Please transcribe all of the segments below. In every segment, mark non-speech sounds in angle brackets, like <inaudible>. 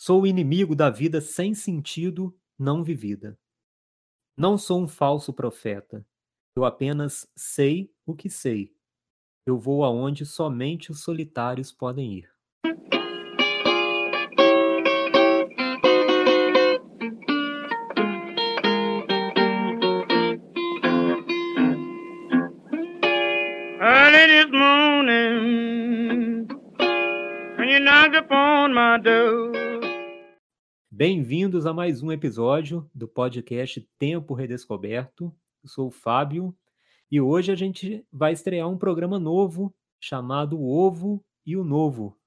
Sou o inimigo da vida sem sentido não vivida. Não sou um falso profeta. Eu apenas sei o que sei. Eu vou aonde somente os solitários podem ir. Bem-vindos a mais um episódio do podcast Tempo Redescoberto. Eu sou o Fábio e hoje a gente vai estrear um programa novo chamado O Ovo e o Novo.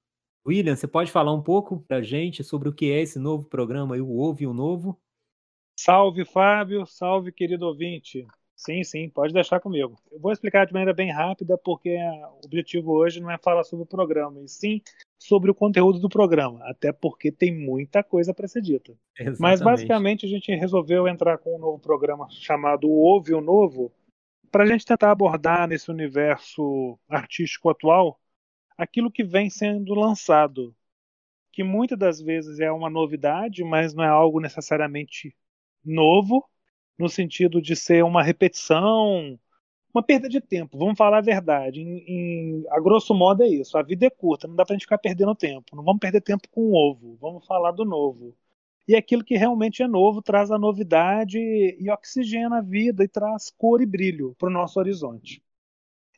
William, você pode falar um pouco para a gente sobre o que é esse novo programa, O Ovo e o Novo? Salve, Fábio. Salve, querido ouvinte. Sim, sim, pode deixar comigo. Eu vou explicar de maneira bem rápida, porque o objetivo hoje não é falar sobre o programa, e sim sobre o conteúdo do programa, até porque tem muita coisa para ser dita. Exatamente. Mas basicamente a gente resolveu entrar com um novo programa chamado Ouve o Novo, para a gente tentar abordar nesse universo artístico atual aquilo que vem sendo lançado, que muitas das vezes é uma novidade, mas não é algo necessariamente novo, no sentido de ser uma repetição, uma perda de tempo. Vamos falar a verdade. Em, em, a grosso modo é isso. A vida é curta, não dá pra gente ficar perdendo tempo. Não vamos perder tempo com o ovo. Vamos falar do novo. E aquilo que realmente é novo traz a novidade e oxigena a vida e traz cor e brilho para o nosso horizonte.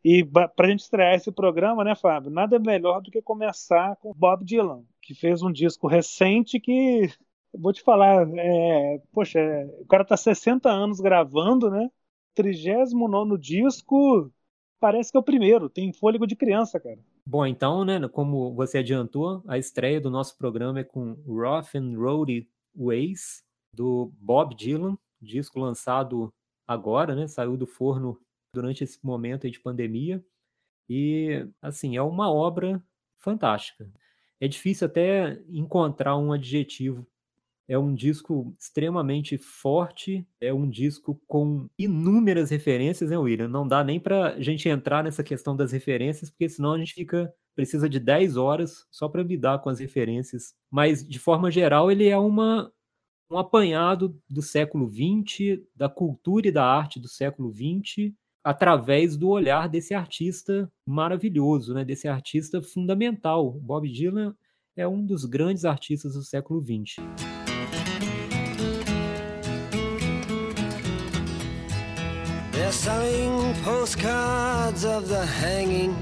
E para a gente estrear esse programa, né, Fábio? Nada melhor do que começar com Bob Dylan, que fez um disco recente que vou te falar, é, poxa, o cara tá 60 anos gravando, né? 39 disco, parece que é o primeiro, tem fôlego de criança, cara. Bom, então, né, como você adiantou, a estreia do nosso programa é com Rough and Roady Ways, do Bob Dylan, disco lançado agora, né, saiu do forno durante esse momento de pandemia, e, assim, é uma obra fantástica. É difícil até encontrar um adjetivo é um disco extremamente forte, é um disco com inúmeras referências, né, William? Não dá nem para gente entrar nessa questão das referências, porque senão a gente fica precisa de 10 horas só para lidar com as referências. Mas, de forma geral, ele é uma, um apanhado do século XX, da cultura e da arte do século XX, através do olhar desse artista maravilhoso, né? desse artista fundamental. Bob Dylan é um dos grandes artistas do século XX. Postcards of the hanging.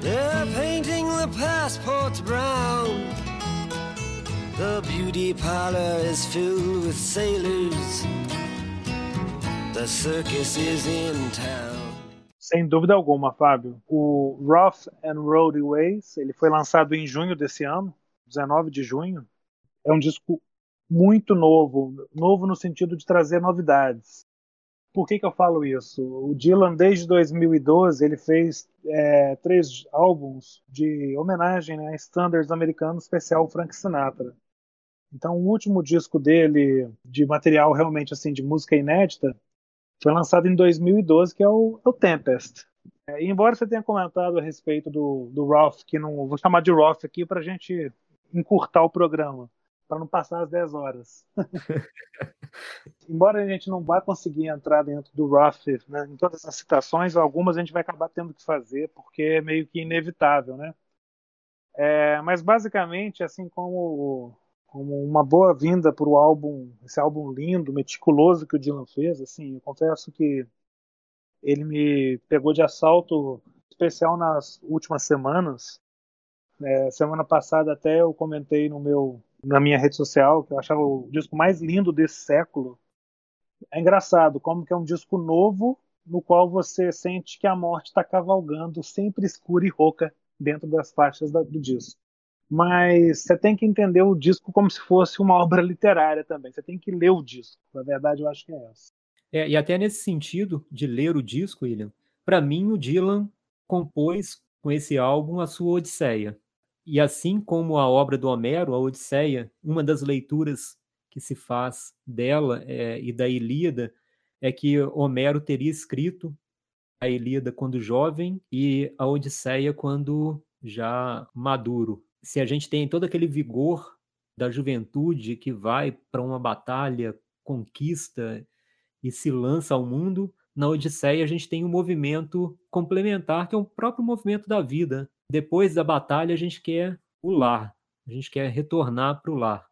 They're painting the passports brown. The beauty parlor is filled with sailors. The circus is in town. Sem dúvida alguma, Fábio. O Rough and Roady Ways, ele foi lançado em junho desse ano, 19 de junho. É um disco muito novo, novo no sentido de trazer novidades. Por que, que eu falo isso? O Dylan, desde 2012, ele fez é, três álbuns de homenagem né, a standards americanos, especial Frank Sinatra. Então, o último disco dele, de material realmente assim de música inédita, foi lançado em 2012, que é o, é o Tempest. É, embora você tenha comentado a respeito do, do Roth, que não vou chamar de Roth aqui para a gente encurtar o programa para não passar as 10 horas. <laughs> Embora a gente não vá conseguir entrar dentro do Roth né, em todas as citações, algumas a gente vai acabar tendo que fazer porque é meio que inevitável, né? É, mas basicamente, assim como, como uma boa vinda para o álbum, esse álbum lindo, meticuloso que o Dylan fez, assim, eu confesso que ele me pegou de assalto especial nas últimas semanas. É, semana passada até eu comentei no meu na minha rede social, que eu achava o disco mais lindo desse século. É engraçado como que é um disco novo no qual você sente que a morte está cavalgando sempre escura e rouca dentro das faixas do disco. Mas você tem que entender o disco como se fosse uma obra literária também. Você tem que ler o disco. Na verdade, eu acho que é essa. É, e até nesse sentido de ler o disco, William, para mim o Dylan compôs com esse álbum a sua Odisseia. E assim como a obra do Homero, a Odisseia, uma das leituras que se faz dela é, e da Ilíada é que Homero teria escrito a Ilíada quando jovem e a Odisseia quando já maduro, se a gente tem todo aquele vigor da juventude que vai para uma batalha, conquista e se lança ao mundo, na Odisseia a gente tem um movimento complementar, que é o próprio movimento da vida. Depois da batalha, a gente quer o lar, a gente quer retornar para o lar.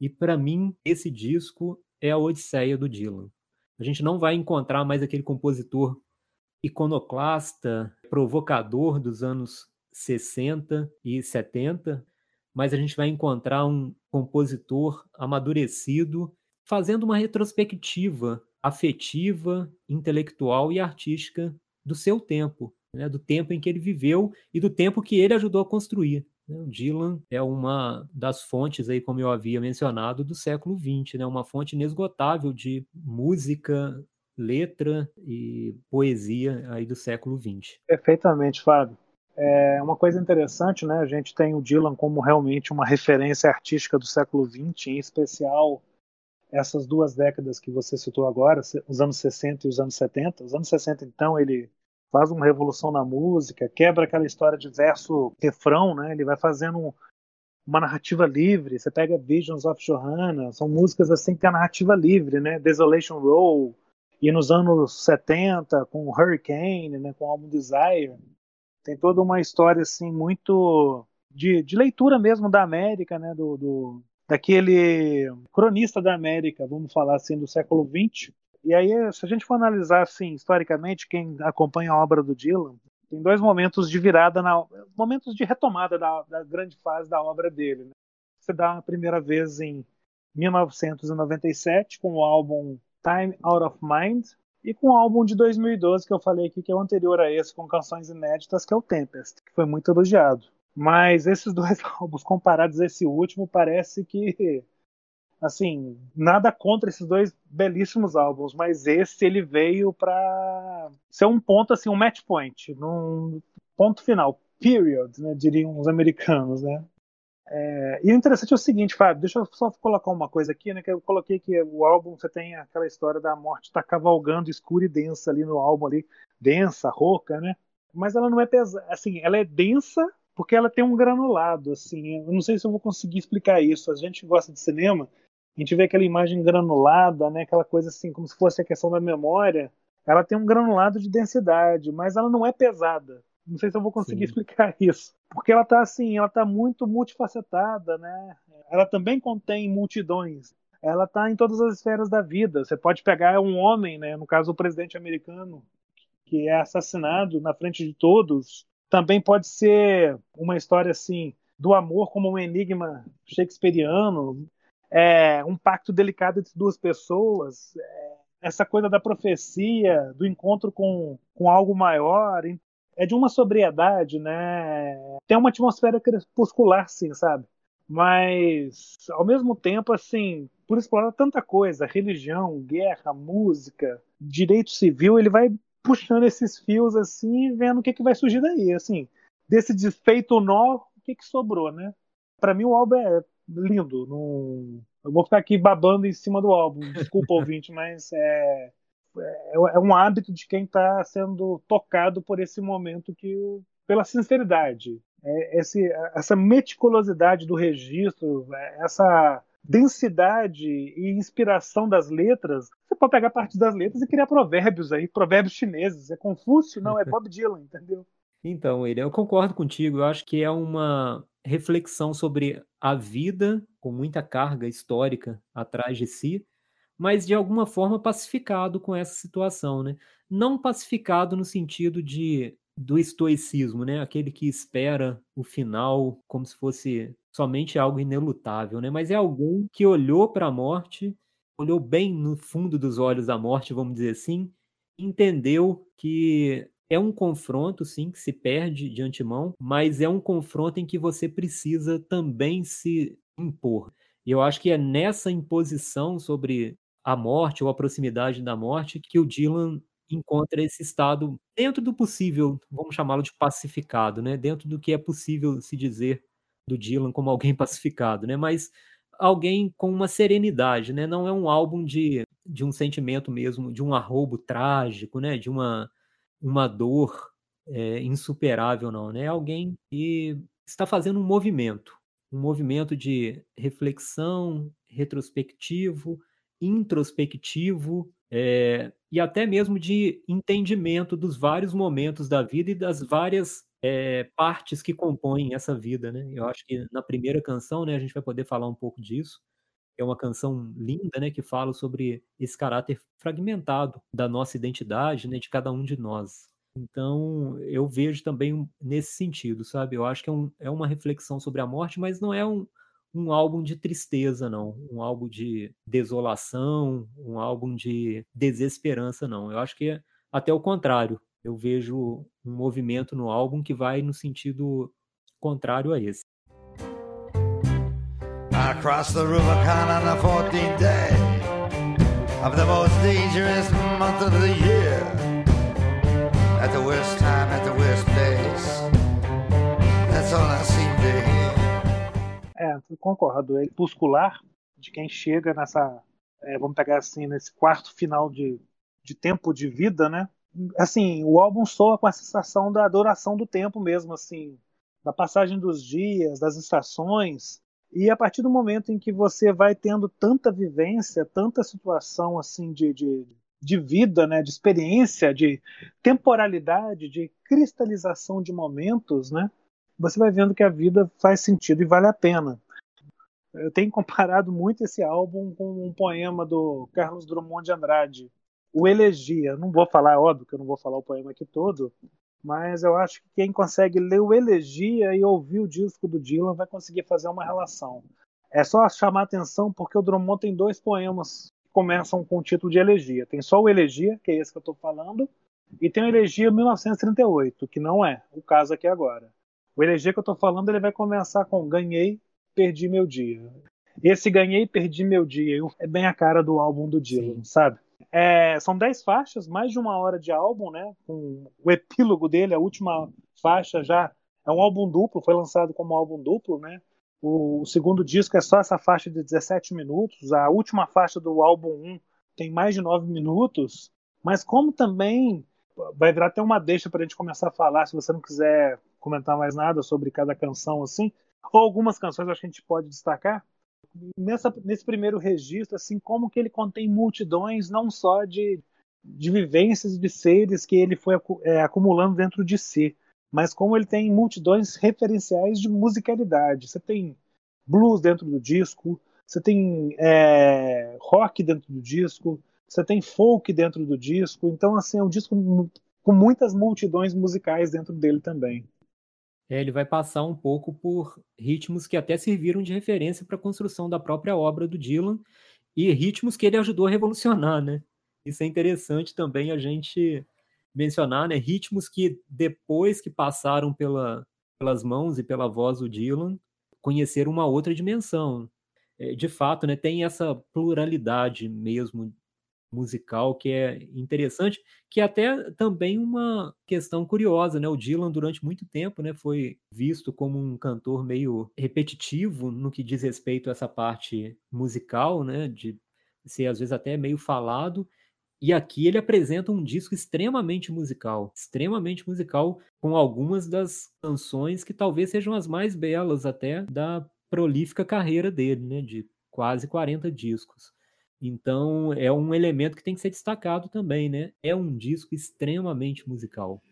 E para mim, esse disco é a Odisseia do Dylan. A gente não vai encontrar mais aquele compositor iconoclasta, provocador dos anos 60 e 70, mas a gente vai encontrar um compositor amadurecido fazendo uma retrospectiva afetiva, intelectual e artística do seu tempo, né? do tempo em que ele viveu e do tempo que ele ajudou a construir. Né? O Dylan é uma das fontes, aí, como eu havia mencionado, do século XX, né? uma fonte inesgotável de música, letra e poesia aí do século XX. Perfeitamente, Fábio. É uma coisa interessante, né? A gente tem o Dylan como realmente uma referência artística do século XX, em especial essas duas décadas que você citou agora, os anos 60 e os anos 70. Os anos 60, então, ele faz uma revolução na música, quebra aquela história de verso refrão, né? Ele vai fazendo uma narrativa livre. Você pega Visions of Johanna, são músicas assim que tem a narrativa livre, né? Desolation Row, e nos anos 70 com Hurricane, né, com o álbum Desire, tem toda uma história assim muito de, de leitura mesmo da América, né, do, do, daquele cronista da América, vamos falar assim, do século XX. E aí, se a gente for analisar assim historicamente, quem acompanha a obra do Dylan, tem dois momentos de virada, na, momentos de retomada da, da grande fase da obra dele. Né? Você dá a primeira vez em 1997 com o álbum Time Out of Mind, e com o álbum de 2012 que eu falei aqui, que é o anterior a esse, com canções inéditas, que é o Tempest, que foi muito elogiado. Mas esses <laughs> dois álbuns comparados a esse último, parece que assim, nada contra esses dois belíssimos álbuns, mas esse ele veio para ser um ponto assim, um match point, num ponto final, period, né, diriam os americanos, né? É, e o interessante é o seguinte, Fábio, deixa eu só colocar uma coisa aqui, né? Que eu coloquei que o álbum você tem aquela história da morte tá cavalgando escura e densa ali no álbum ali, densa, rouca, né? Mas ela não é pesada, assim, ela é densa porque ela tem um granulado, assim. Eu não sei se eu vou conseguir explicar isso. A gente gosta de cinema, a gente vê aquela imagem granulada, né? Aquela coisa assim, como se fosse a questão da memória. Ela tem um granulado de densidade, mas ela não é pesada. Não sei se eu vou conseguir Sim. explicar <laughs> isso. Porque ela está assim, ela está muito multifacetada, né? Ela também contém multidões. Ela está em todas as esferas da vida. Você pode pegar um homem, né? No caso, o presidente americano, que é assassinado na frente de todos. Também pode ser uma história assim do amor como um enigma shakespeariano, é, um pacto delicado entre duas pessoas, é, essa coisa da profecia, do encontro com, com algo maior é de uma sobriedade, né? Tem uma atmosfera crepuscular, sim, sabe? Mas, ao mesmo tempo, assim, por explorar tanta coisa, religião, guerra, música, direito civil, ele vai puxando esses fios assim e vendo o que, que vai surgir daí, assim. Desse desfeito nó, o que, que sobrou, né? Para mim, o álbum é lindo. Não... Eu vou ficar aqui babando em cima do álbum, desculpa, <laughs> ouvinte, mas é é, é um hábito de quem está sendo tocado por esse momento que o, pela sinceridade, é, esse, essa meticulosidade do registro, é, essa densidade e inspiração das letras, você pode pegar parte das letras e criar provérbios aí, provérbios chineses. É Confúcio? Não, é Bob Dylan, <laughs> entendeu? Então, ele, eu concordo contigo. Eu acho que é uma reflexão sobre a vida com muita carga histórica atrás de si, mas de alguma forma pacificado com essa situação, né? Não pacificado no sentido de do estoicismo, né? Aquele que espera o final como se fosse somente algo inelutável, né? Mas é alguém que olhou para a morte, olhou bem no fundo dos olhos da morte, vamos dizer assim, entendeu que é um confronto, sim, que se perde de antemão, mas é um confronto em que você precisa também se impor. E eu acho que é nessa imposição sobre a morte ou a proximidade da morte que o Dylan encontra esse estado dentro do possível, vamos chamá-lo de pacificado, né? Dentro do que é possível se dizer do Dylan como alguém <laughs> pacificado, né? Mas alguém com uma serenidade, né? Não é um álbum de, de um sentimento mesmo, de um arrobo trágico, né? De uma, uma dor é, insuperável, não, né? É alguém que está fazendo um movimento, um movimento de reflexão, retrospectivo, introspectivo é, e até mesmo de entendimento dos vários momentos da vida e das várias é, partes que compõem essa vida, né? Eu acho que na primeira canção, né, a gente vai poder falar um pouco disso. É uma canção linda, né, que fala sobre esse caráter fragmentado da nossa identidade, né, de cada um de nós. Então, eu vejo também nesse sentido, sabe? Eu acho que é, um, é uma reflexão sobre a morte, mas não é um, um álbum de tristeza, não. Um álbum de desolação, um álbum de desesperança, não. Eu acho que é até o contrário. Eu vejo um movimento no álbum que vai no sentido contrário a esse. I crossed the Rubicon on the 14th day of the most dangerous month of the year at the worst time, at the worst place. That's all I seem to hear. É, concordo. É muscular de quem chega nessa, é, vamos pegar assim, nesse quarto final de, de tempo de vida, né? Assim, o álbum soa com a sensação da adoração do tempo mesmo, assim, da passagem dos dias, das estações. E a partir do momento em que você vai tendo tanta vivência, tanta situação assim de, de de vida, né, de experiência, de temporalidade, de cristalização de momentos, né, você vai vendo que a vida faz sentido e vale a pena. Eu tenho comparado muito esse álbum com um poema do Carlos Drummond de Andrade, o Elegia. Não vou falar, óbvio que eu não vou falar o poema aqui todo, mas eu acho que quem consegue ler o Elegia e ouvir o disco do Dylan vai conseguir fazer uma relação. É só chamar atenção porque o Drummond tem dois poemas começam com o título de elegia. Tem só o elegia, que é esse que eu estou falando, e tem o elegia 1938, que não é o caso aqui agora. O elegia que eu estou falando ele vai começar com ganhei, perdi meu dia. Esse ganhei, perdi meu dia é bem a cara do álbum do Dylan, Sim. sabe? É, são dez faixas, mais de uma hora de álbum, né? Com o epílogo dele, a última faixa já é um álbum duplo, foi lançado como álbum duplo, né? O, o, segundo disco é só essa faixa de 17 minutos. A última faixa do álbum 1 tem mais de 9 minutos. Mas como também vai virar até uma deixa para a gente começar a falar, se você não quiser comentar mais nada sobre cada canção assim, ou algumas canções acho que a gente pode destacar. Nessa, nesse primeiro registro, assim, como que ele contém multidões não só de, de vivências de seres que ele foi é, acumulando dentro de si, mas como ele tem multidões referenciais de musicalidade. Você tem blues dentro do disco, você tem é, rock dentro do disco, você tem folk dentro do disco. Então, assim, é um disco com muitas multidões musicais dentro dele também. É, ele vai passar um pouco por ritmos que até serviram de referência para a construção da própria obra do Dylan e ritmos que ele ajudou a revolucionar, né? Isso é interessante também a gente mencionar, né, ritmos que depois que passaram pela, pelas mãos e pela voz do Dylan, conheceram uma outra dimensão. É, de fato, né, tem essa pluralidade mesmo musical que é interessante, que é até também uma questão curiosa, né? O Dylan durante muito tempo, né, foi visto como um cantor meio repetitivo no que diz respeito a essa parte musical, né, de ser às vezes até meio falado, e aqui ele apresenta um disco extremamente musical, extremamente musical, com algumas das canções que talvez sejam as mais belas até da prolífica carreira dele, né, de quase 40 discos. Então é um elemento que tem que ser destacado também, né? É um disco extremamente musical,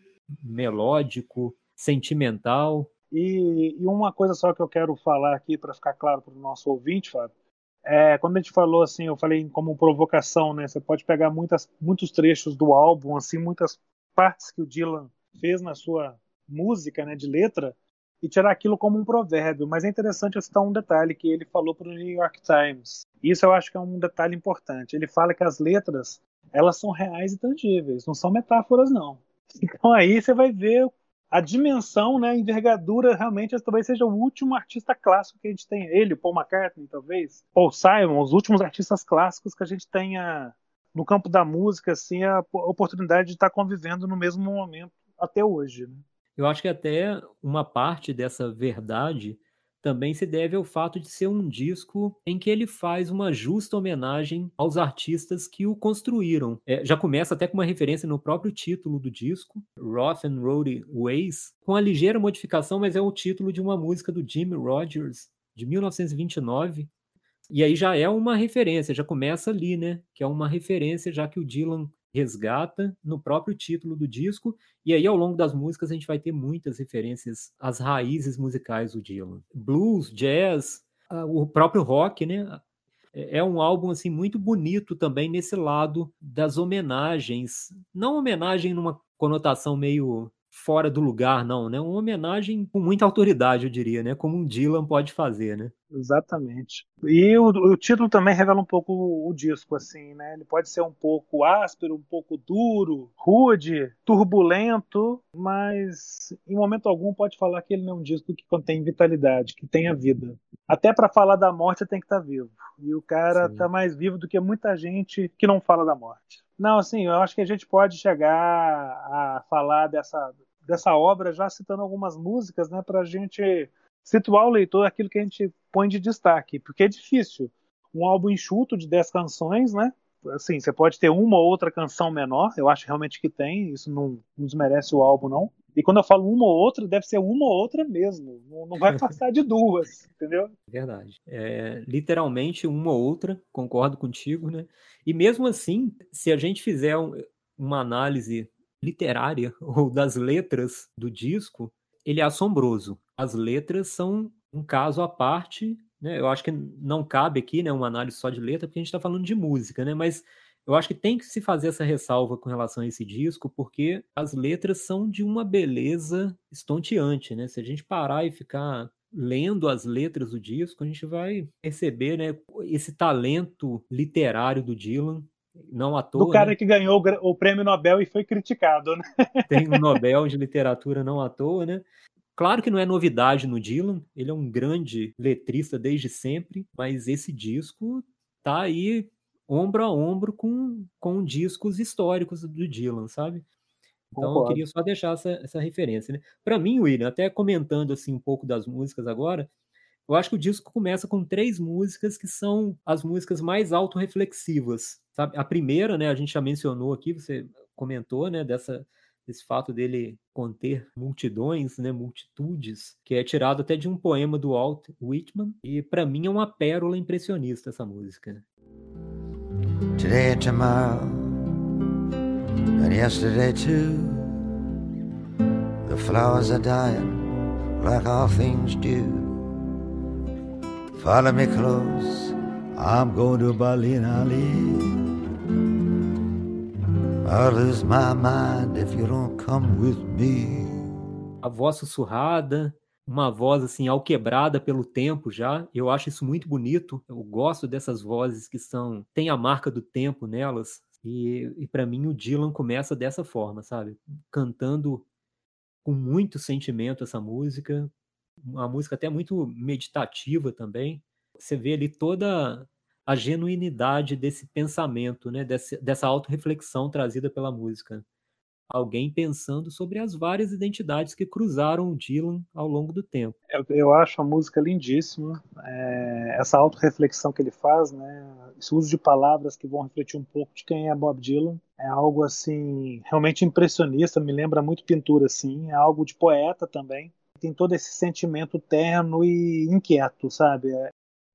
melódico, sentimental. E, e uma coisa só que eu quero falar aqui para ficar claro para o nosso ouvinte, Fábio, é, quando a gente falou assim, eu falei como provocação, né? Você pode pegar muitas, muitos trechos do álbum, assim, muitas partes que o Dylan fez na sua música, né, de letra, e tirar aquilo como um provérbio. Mas é interessante citar um detalhe que ele falou para o New York Times. Isso eu acho que é um detalhe importante. Ele fala que as letras elas são reais e tangíveis, não são metáforas não. <laughs> Então aí você vai ver a dimensão, né, a envergadura, realmente talvez seja o último artista clássico que a gente tenha. Ele, Paul McCartney, talvez, Paul Simon, os últimos artistas clássicos que a gente tenha no campo da música, assim, a oportunidade de estar convivendo no mesmo momento até hoje. Né? Eu acho que até uma parte dessa verdade também se deve ao fato de ser um disco em que ele faz uma justa homenagem aos artistas que o construíram. É, já começa até com uma referência no próprio título do disco, Rough and Roady Ways, com a ligeira modificação, mas é o título de uma música do Jimmy Rogers, de 1929. E aí já é uma referência, já começa ali, né? Que é uma referência, já que o Dylan resgata no próprio título do disco, e aí ao longo das músicas a gente vai ter muitas referências às raízes musicais do Dylan. Blues, jazz, o próprio rock, né? É, é um álbum assim muito bonito também nesse lado das homenagens, não homenagem numa conotação meio fora do lugar, não, né? Uma homenagem com muita autoridade, eu diria, né? Como um Dylan pode fazer, né? Exatamente. E o, o, título também revela um pouco o, o, disco, assim, né? Ele pode ser um pouco áspero, um pouco duro, rude, turbulento, mas em momento algum pode falar que ele não é um disco que contém vitalidade, que tenha vida. Até para falar da morte tem que estar tá vivo. E o cara Sim. tá mais vivo do que muita gente que não fala da morte. Não, assim, eu acho que a gente pode chegar a falar dessa, dessa obra já citando algumas músicas, né, para a gente situar o leitor aquilo que a gente põe de destaque, porque é difícil. Um álbum enxuto de 10 canções, né? Assim, você pode ter uma ou outra canção menor, eu acho realmente que tem, isso não, não desmerece o álbum, não. E quando eu falo uma ou outra, deve ser uma ou outra mesmo. Não, vai passar de duas, <laughs> entendeu? Verdade. É, literalmente uma ou outra, concordo contigo, né? E mesmo assim, se a gente fizer um, uma análise literária <laughs> ou das letras do disco, ele é assombroso. As letras são um caso à parte, né? Eu acho que não cabe aqui, né, uma análise só de letra, porque a gente está falando de música, né? Mas eu acho que tem que se fazer essa ressalva com relação a esse disco, porque as letras são de uma beleza estonteante, né? Se a gente parar e ficar lendo as letras do disco, a gente vai perceber, né, esse talento literário do Dylan, não à toa. Do cara né? que ganhou o prêmio Nobel e foi criticado, né? <laughs> Tem um Nobel de literatura não à toa, né? Claro que não é novidade no Dylan, ele é um grande letrista desde sempre, mas esse disco tá aí ombro a ombro com, com discos históricos do Dylan, sabe? Então Concordo. eu queria só deixar essa, essa referência. Né? Para mim, William, até comentando assim um pouco das músicas agora, eu acho que o disco começa com três músicas que são as músicas mais autorreflexivas. Sabe? A primeira, né, a gente já mencionou aqui, você comentou, né, dessa desse fato dele conter multidões, né, multitudes, que é tirado até de um poema do Walt Whitman, e para mim é uma pérola impressionista essa música. Today and tomorrow, and yesterday too. The flowers are dying like all things do. Follow me close, I'm going to Berlin, Ali. I'll lose my mind if you don't come with me. A voz sussurrada, uma voz assim alquebrada pelo tempo já. Eu acho isso muito bonito. Eu gosto dessas vozes que são tem a marca do tempo nelas. E, e para mim o Dylan começa dessa forma, sabe? Cantando com muito sentimento essa música, uma música até muito meditativa também. Você vê ali toda a genuinidade desse pensamento, né? Dessa, dessa autorreflexão trazida pela música alguém pensando sobre as várias identidades que cruzaram o Dylan ao longo do tempo. Eu, eu acho a música lindíssima, é, essa autorreflexão que ele faz, né, esse uso de palavras que vão refletir um pouco de quem é Bob Dylan, é algo assim realmente impressionista, me lembra muito pintura assim, é algo de poeta também. Tem todo esse sentimento terno e inquieto, sabe?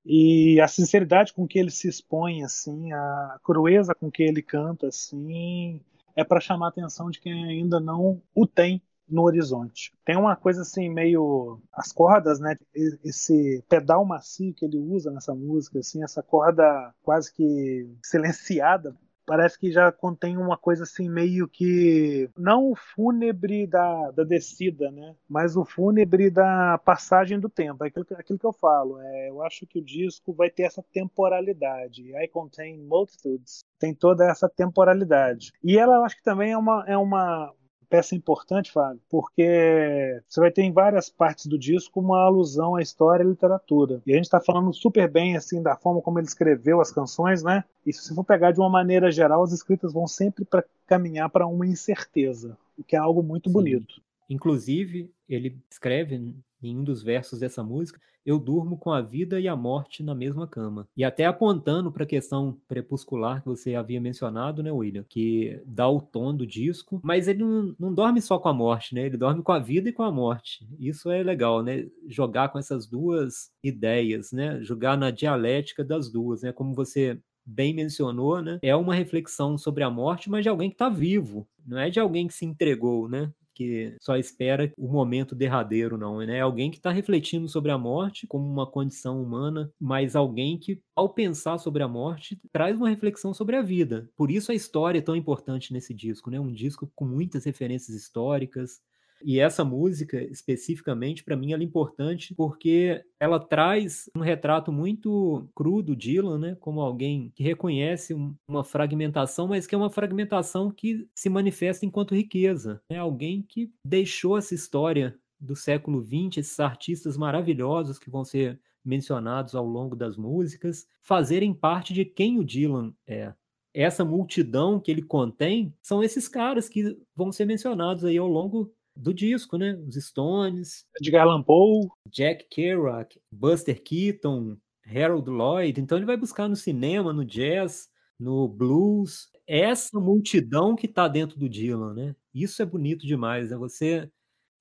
E a sinceridade com que ele se expõe assim, a crueza com que ele canta assim, é para chamar a atenção de quem ainda não o tem no horizonte. Tem uma coisa assim meio as cordas, né? Esse pedal macio que ele usa nessa música, assim, essa corda quase que silenciada, parece que já contém uma coisa assim meio que não o fúnebre da, da descida, né? Mas o fúnebre da passagem do tempo. É aquilo, aquilo que eu falo. É, eu acho que o disco vai ter essa temporalidade. I Contain Multitudes tem toda essa temporalidade. E ela, eu acho que também é uma, é uma, peça importante, Fábio, porque você vai ter em várias partes do disco uma alusão à história e à literatura. E a gente está falando super bem assim da forma como ele escreveu as canções, né? E se você for pegar de uma maneira geral, as escritas vão sempre para caminhar para uma incerteza, o que é algo muito Sim. bonito. Inclusive, ele escreve em um dos versos dessa música, eu durmo com a vida e a morte na mesma cama. E até apontando para a questão crepuscular que você havia mencionado, né, William, que dá o tom do disco, mas ele não, não dorme só com a morte, né? Ele dorme com a vida e com a morte. Isso é legal, né? Jogar com essas duas ideias, né? Jogar na dialética das duas, né? Como você bem mencionou, né? É uma reflexão sobre a morte, mas de alguém que está vivo, não é de alguém que se entregou, né? Que só espera o momento derradeiro, não, né? É alguém que está refletindo sobre a morte como uma condição humana, mas alguém que, ao pensar sobre a morte, traz uma reflexão sobre a vida. Por isso a história é tão importante nesse disco, né? Um disco com muitas referências históricas, e essa música, especificamente, para mim, ela é importante porque ela traz um retrato muito cru do Dylan, né? Como alguém que reconhece uma fragmentação, mas que é uma fragmentação que se manifesta enquanto riqueza. É alguém que deixou essa história do século XX, esses artistas maravilhosos que vão ser mencionados ao longo das músicas, fazerem parte de quem o Dylan é essa multidão que ele contém são esses caras que vão ser mencionados aí ao longo do disco, né? Os Stones, Edgar Allan Poe, Jack Kerouac, Buster Keaton, Harold Lloyd. Então ele vai buscar no cinema, no jazz, no blues, essa multidão que está dentro do Dylan, né? Isso é bonito demais, né? Você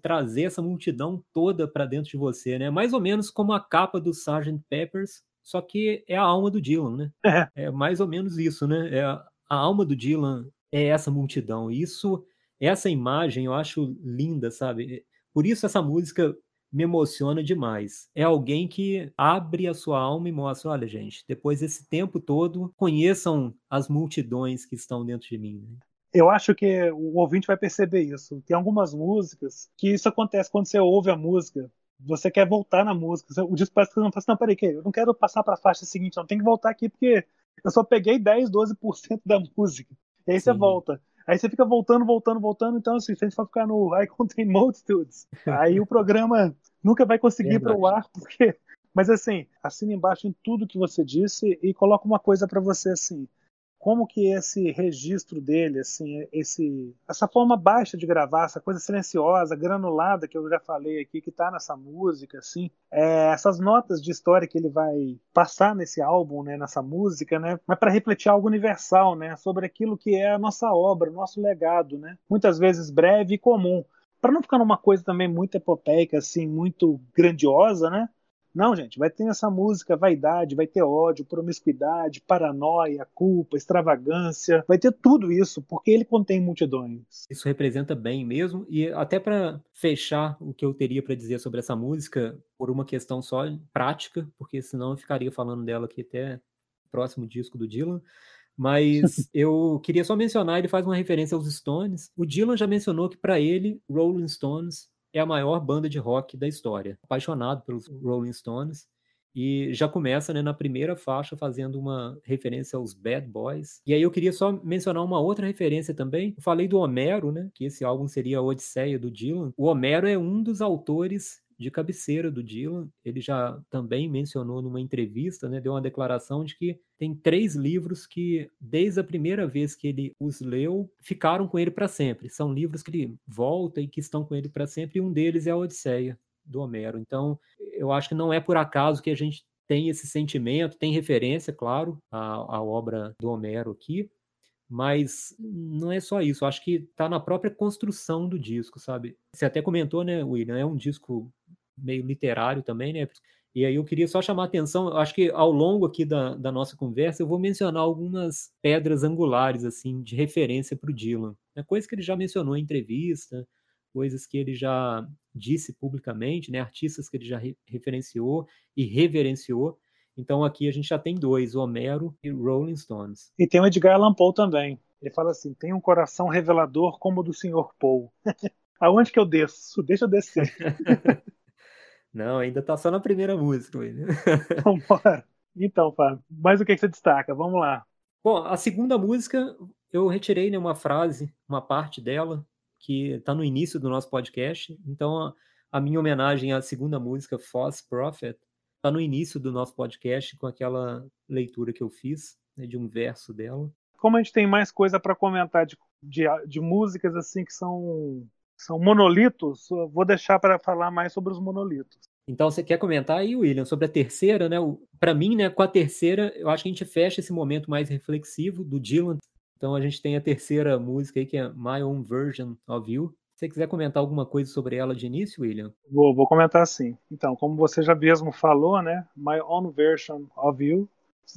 trazer essa multidão toda para dentro de você, né? Mais ou menos como a capa do Sgt. Peppers, só que é a alma do Dylan, né? É, é mais ou menos isso, né? É a, a alma do Dylan é essa multidão. Isso essa imagem eu acho linda, sabe? Por isso essa música me emociona demais. É alguém que abre a sua alma e mostra: olha, gente, depois desse tempo todo, conheçam as multidões que estão dentro de mim. Né? Eu acho que o ouvinte vai perceber isso. Tem algumas músicas que isso acontece quando você ouve a música. Você quer voltar na música. O disco parece que você não fala assim, não, peraí, eu não quero passar para a faixa seguinte, não. Tem que voltar aqui porque eu só peguei 10, 12% da música. E aí Sim. você volta. Aí você fica voltando, voltando, voltando. Então, assim, se a gente for ficar no <laughs> I Contain Multitudes, aí o programa nunca vai conseguir ir para o ar, porque. Mas, assim, assina embaixo em tudo que você disse e coloca uma coisa para você, assim como que esse registro dele, assim, esse, essa forma baixa de gravar, essa coisa silenciosa, granulada que eu já falei aqui, que está nessa música, assim, é, essas notas de história que ele vai passar nesse álbum, né, nessa música, né, mas para refletir algo universal, né, sobre aquilo que é a nossa obra, nosso legado, né, muitas vezes breve e comum, para não ficar numa coisa também muito epopeica, assim, muito grandiosa, né, não, gente, vai ter essa música vaidade, vai ter ódio, promiscuidade, paranoia, culpa, extravagância, vai ter tudo isso, porque ele contém multidões. Isso representa bem mesmo, e até para fechar o que eu teria para dizer sobre essa música, por uma questão só prática, porque senão eu ficaria falando dela aqui até o próximo disco do Dylan. Mas <laughs> eu queria só mencionar, ele faz uma referência aos Stones. O Dylan já mencionou que para ele, Rolling Stones é a maior banda de rock da história. Apaixonado pelos Rolling Stones. E já começa né, na primeira faixa fazendo uma referência aos Bad Boys. E aí eu queria só mencionar uma outra referência também. Eu falei do Homero, né? Que esse álbum seria a Odisseia do Dylan. O Homero é um dos autores de cabeceira do Dylan. Ele já também mencionou numa entrevista, né, deu uma declaração de que tem três livros que, desde a primeira vez que ele os leu, ficaram com ele para sempre. São livros que ele volta e que estão com ele para sempre, e um deles é a Odisseia do Homero. Então, eu acho que não é por acaso que a gente tem esse sentimento, tem referência, claro, à, à obra do Homero aqui, mas não é só isso. Acho que está na própria construção do disco, sabe? Você até comentou, né, William? É um disco meio literário também, né? E aí eu queria só chamar a atenção, acho que ao longo aqui da, da nossa conversa eu vou mencionar algumas pedras angulares, assim, de referência para o Dylan. Né? Coisas que ele já mencionou em entrevista, coisas que ele já disse publicamente, né? Artistas que ele já re referenciou e reverenciou. Então aqui a gente já tem dois, Homero e Rolling Stones. E tem o Edgar Allan Poe também. Ele fala assim: tem um coração revelador como o do Sr. Poe. <laughs> Aonde que eu desço? Deixa eu descer. <laughs> Não, ainda tá só na primeira música. Vambora. <laughs> Então, Fábio, mais o que, que você destaca? Vamos lá. Bom, a segunda música eu retirei né, uma frase, uma parte dela, que está no início do nosso podcast. Então, a, a minha homenagem à segunda música, False Prophet, Está no início do nosso podcast com aquela leitura que eu fiz né, de um verso dela. Como a gente tem mais coisa para comentar de, de, de, músicas assim que são São monolitos. Vou deixar para falar mais sobre os monolitos. Então, você quer comentar aí, William, sobre a terceira, né? Para mim, né, com a terceira, eu acho que a gente fecha esse momento mais reflexivo do Dylan. Então, a gente tem a terceira música aí, que é My Own Version of You. Se você quiser comentar alguma coisa sobre ela de início, William? Vou, vou comentar sim. Então, como você já mesmo falou, né? My Own Version of You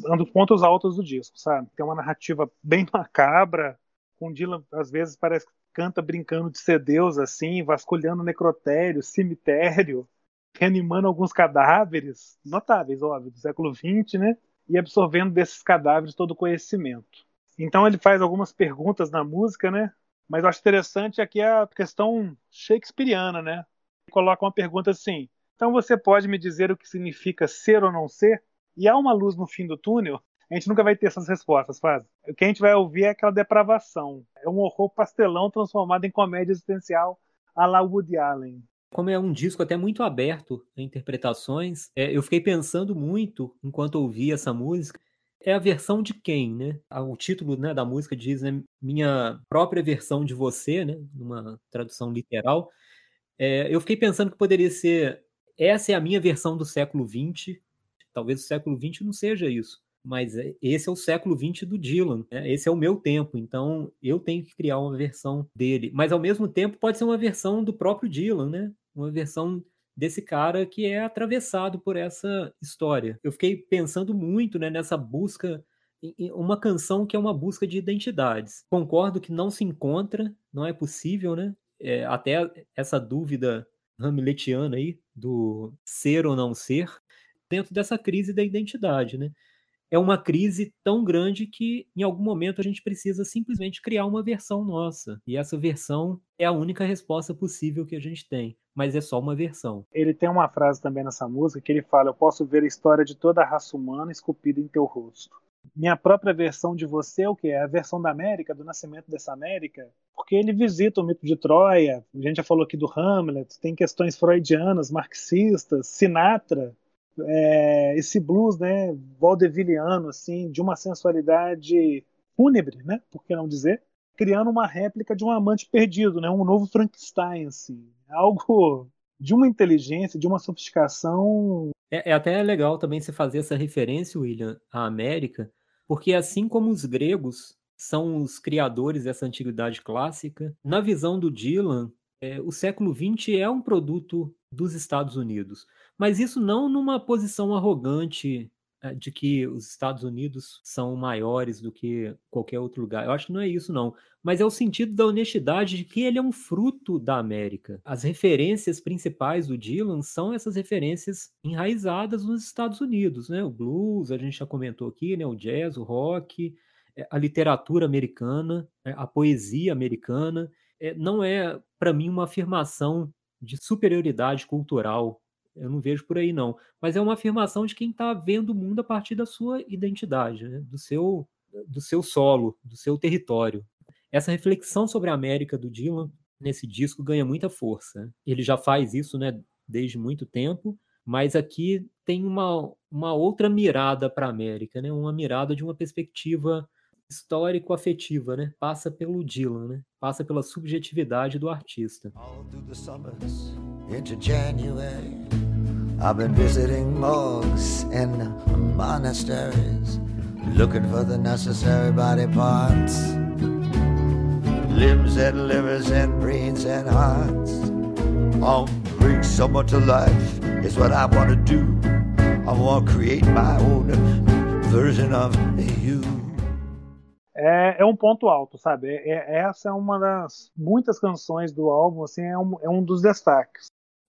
um dos pontos altos do disco, sabe? Tem uma narrativa bem <laughs> macabra, com Dylan, às vezes, parece que canta brincando de ser Deus, assim, vasculhando necrotério, cemitério, <laughs> reanimando alguns cadáveres, notáveis, óbvio, do século XX, né? E absorvendo desses cadáveres todo o conhecimento. Então ele faz algumas perguntas na música, né? Mas eu acho interessante aqui a questão shakespeariana, né? Ele coloca uma pergunta assim: então você pode me dizer o que significa ser ou não ser? E há uma luz no fim do túnel? A gente nunca vai ter essas respostas, faz. O que a gente vai ouvir é aquela depravação. É um horror pastelão transformado em comédia existencial à la Woody Allen como é um disco até muito aberto em interpretações, é, eu fiquei pensando muito enquanto ouvia essa música. É a versão de quem, né? Ah, o título né, da música diz, né, minha própria versão de você, né? Numa tradução literal. É, eu fiquei pensando que poderia ser essa é a minha versão do século XX. Talvez o século XX não seja isso, mas é, esse é o século XX do Dylan. Né? Esse é o meu tempo, então eu tenho que criar uma versão dele. Mas ao mesmo tempo pode ser uma versão do próprio Dylan, né? uma versão desse cara que é atravessado por essa história. Eu fiquei pensando muito né, nessa busca, uma canção que é uma busca de identidades. Concordo que não se encontra, não é possível, né? É, até essa dúvida hamletiana aí do ser ou não ser, dentro dessa crise da identidade, né? É uma crise tão grande que em algum momento a gente precisa simplesmente criar uma versão nossa. E essa versão é a única resposta possível que a gente tem, mas é só uma versão. Ele tem uma frase também nessa música que ele fala: Eu posso ver a história de toda a raça humana esculpida em teu rosto. Minha própria versão de você, o que é? A versão da América, do nascimento dessa América, porque ele visita o mito de Troia, a gente já falou aqui do Hamlet, tem questões freudianas, marxistas, Sinatra, é, esse blues, né, vaudevilliano, assim, de uma sensualidade fúnebre, né, por que não dizer, criando uma réplica de um amante perdido, né, um novo Frankenstein, assim, algo de uma inteligência, de uma sofisticação. É, é até legal também você fazer essa referência, William, à América, porque assim como os gregos são os criadores dessa antiguidade clássica, na visão do Dylan, é, o século XX é um produto dos Estados Unidos. Mas isso não numa posição arrogante é, de que os Estados Unidos são maiores do que qualquer outro lugar. Eu acho que não é isso, não. Mas é o sentido da honestidade de que ele é um fruto da América. As referências principais do Dylan são essas referências enraizadas nos Estados Unidos, né? O blues, a gente já comentou aqui, né? O jazz, o rock, é, a literatura americana, né? a poesia americana. É, não é, para mim, uma afirmação de superioridade cultural. Eu não vejo por aí, não. Mas é uma afirmação de quem está vendo o mundo a partir da sua identidade, né? do, seu, do seu solo, do seu território. Essa reflexão sobre a América do Dylan nesse disco ganha muita força. Ele já faz isso né, desde muito tempo, mas aqui tem uma, uma outra mirada para a América, né? uma mirada de uma perspectiva histórico-afetiva, né? Passa pelo Dylan, né? Passa pela subjetividade do artista. All through the summers into January I've been visiting monks and monasteries looking for the necessary body parts limbs and livers and brains and hearts I'll bring someone to life is what I want to do I want to create my own version of you é, é um ponto alto, sabe? É, é, essa é uma das muitas canções do álbum, assim, é um, é um dos destaques.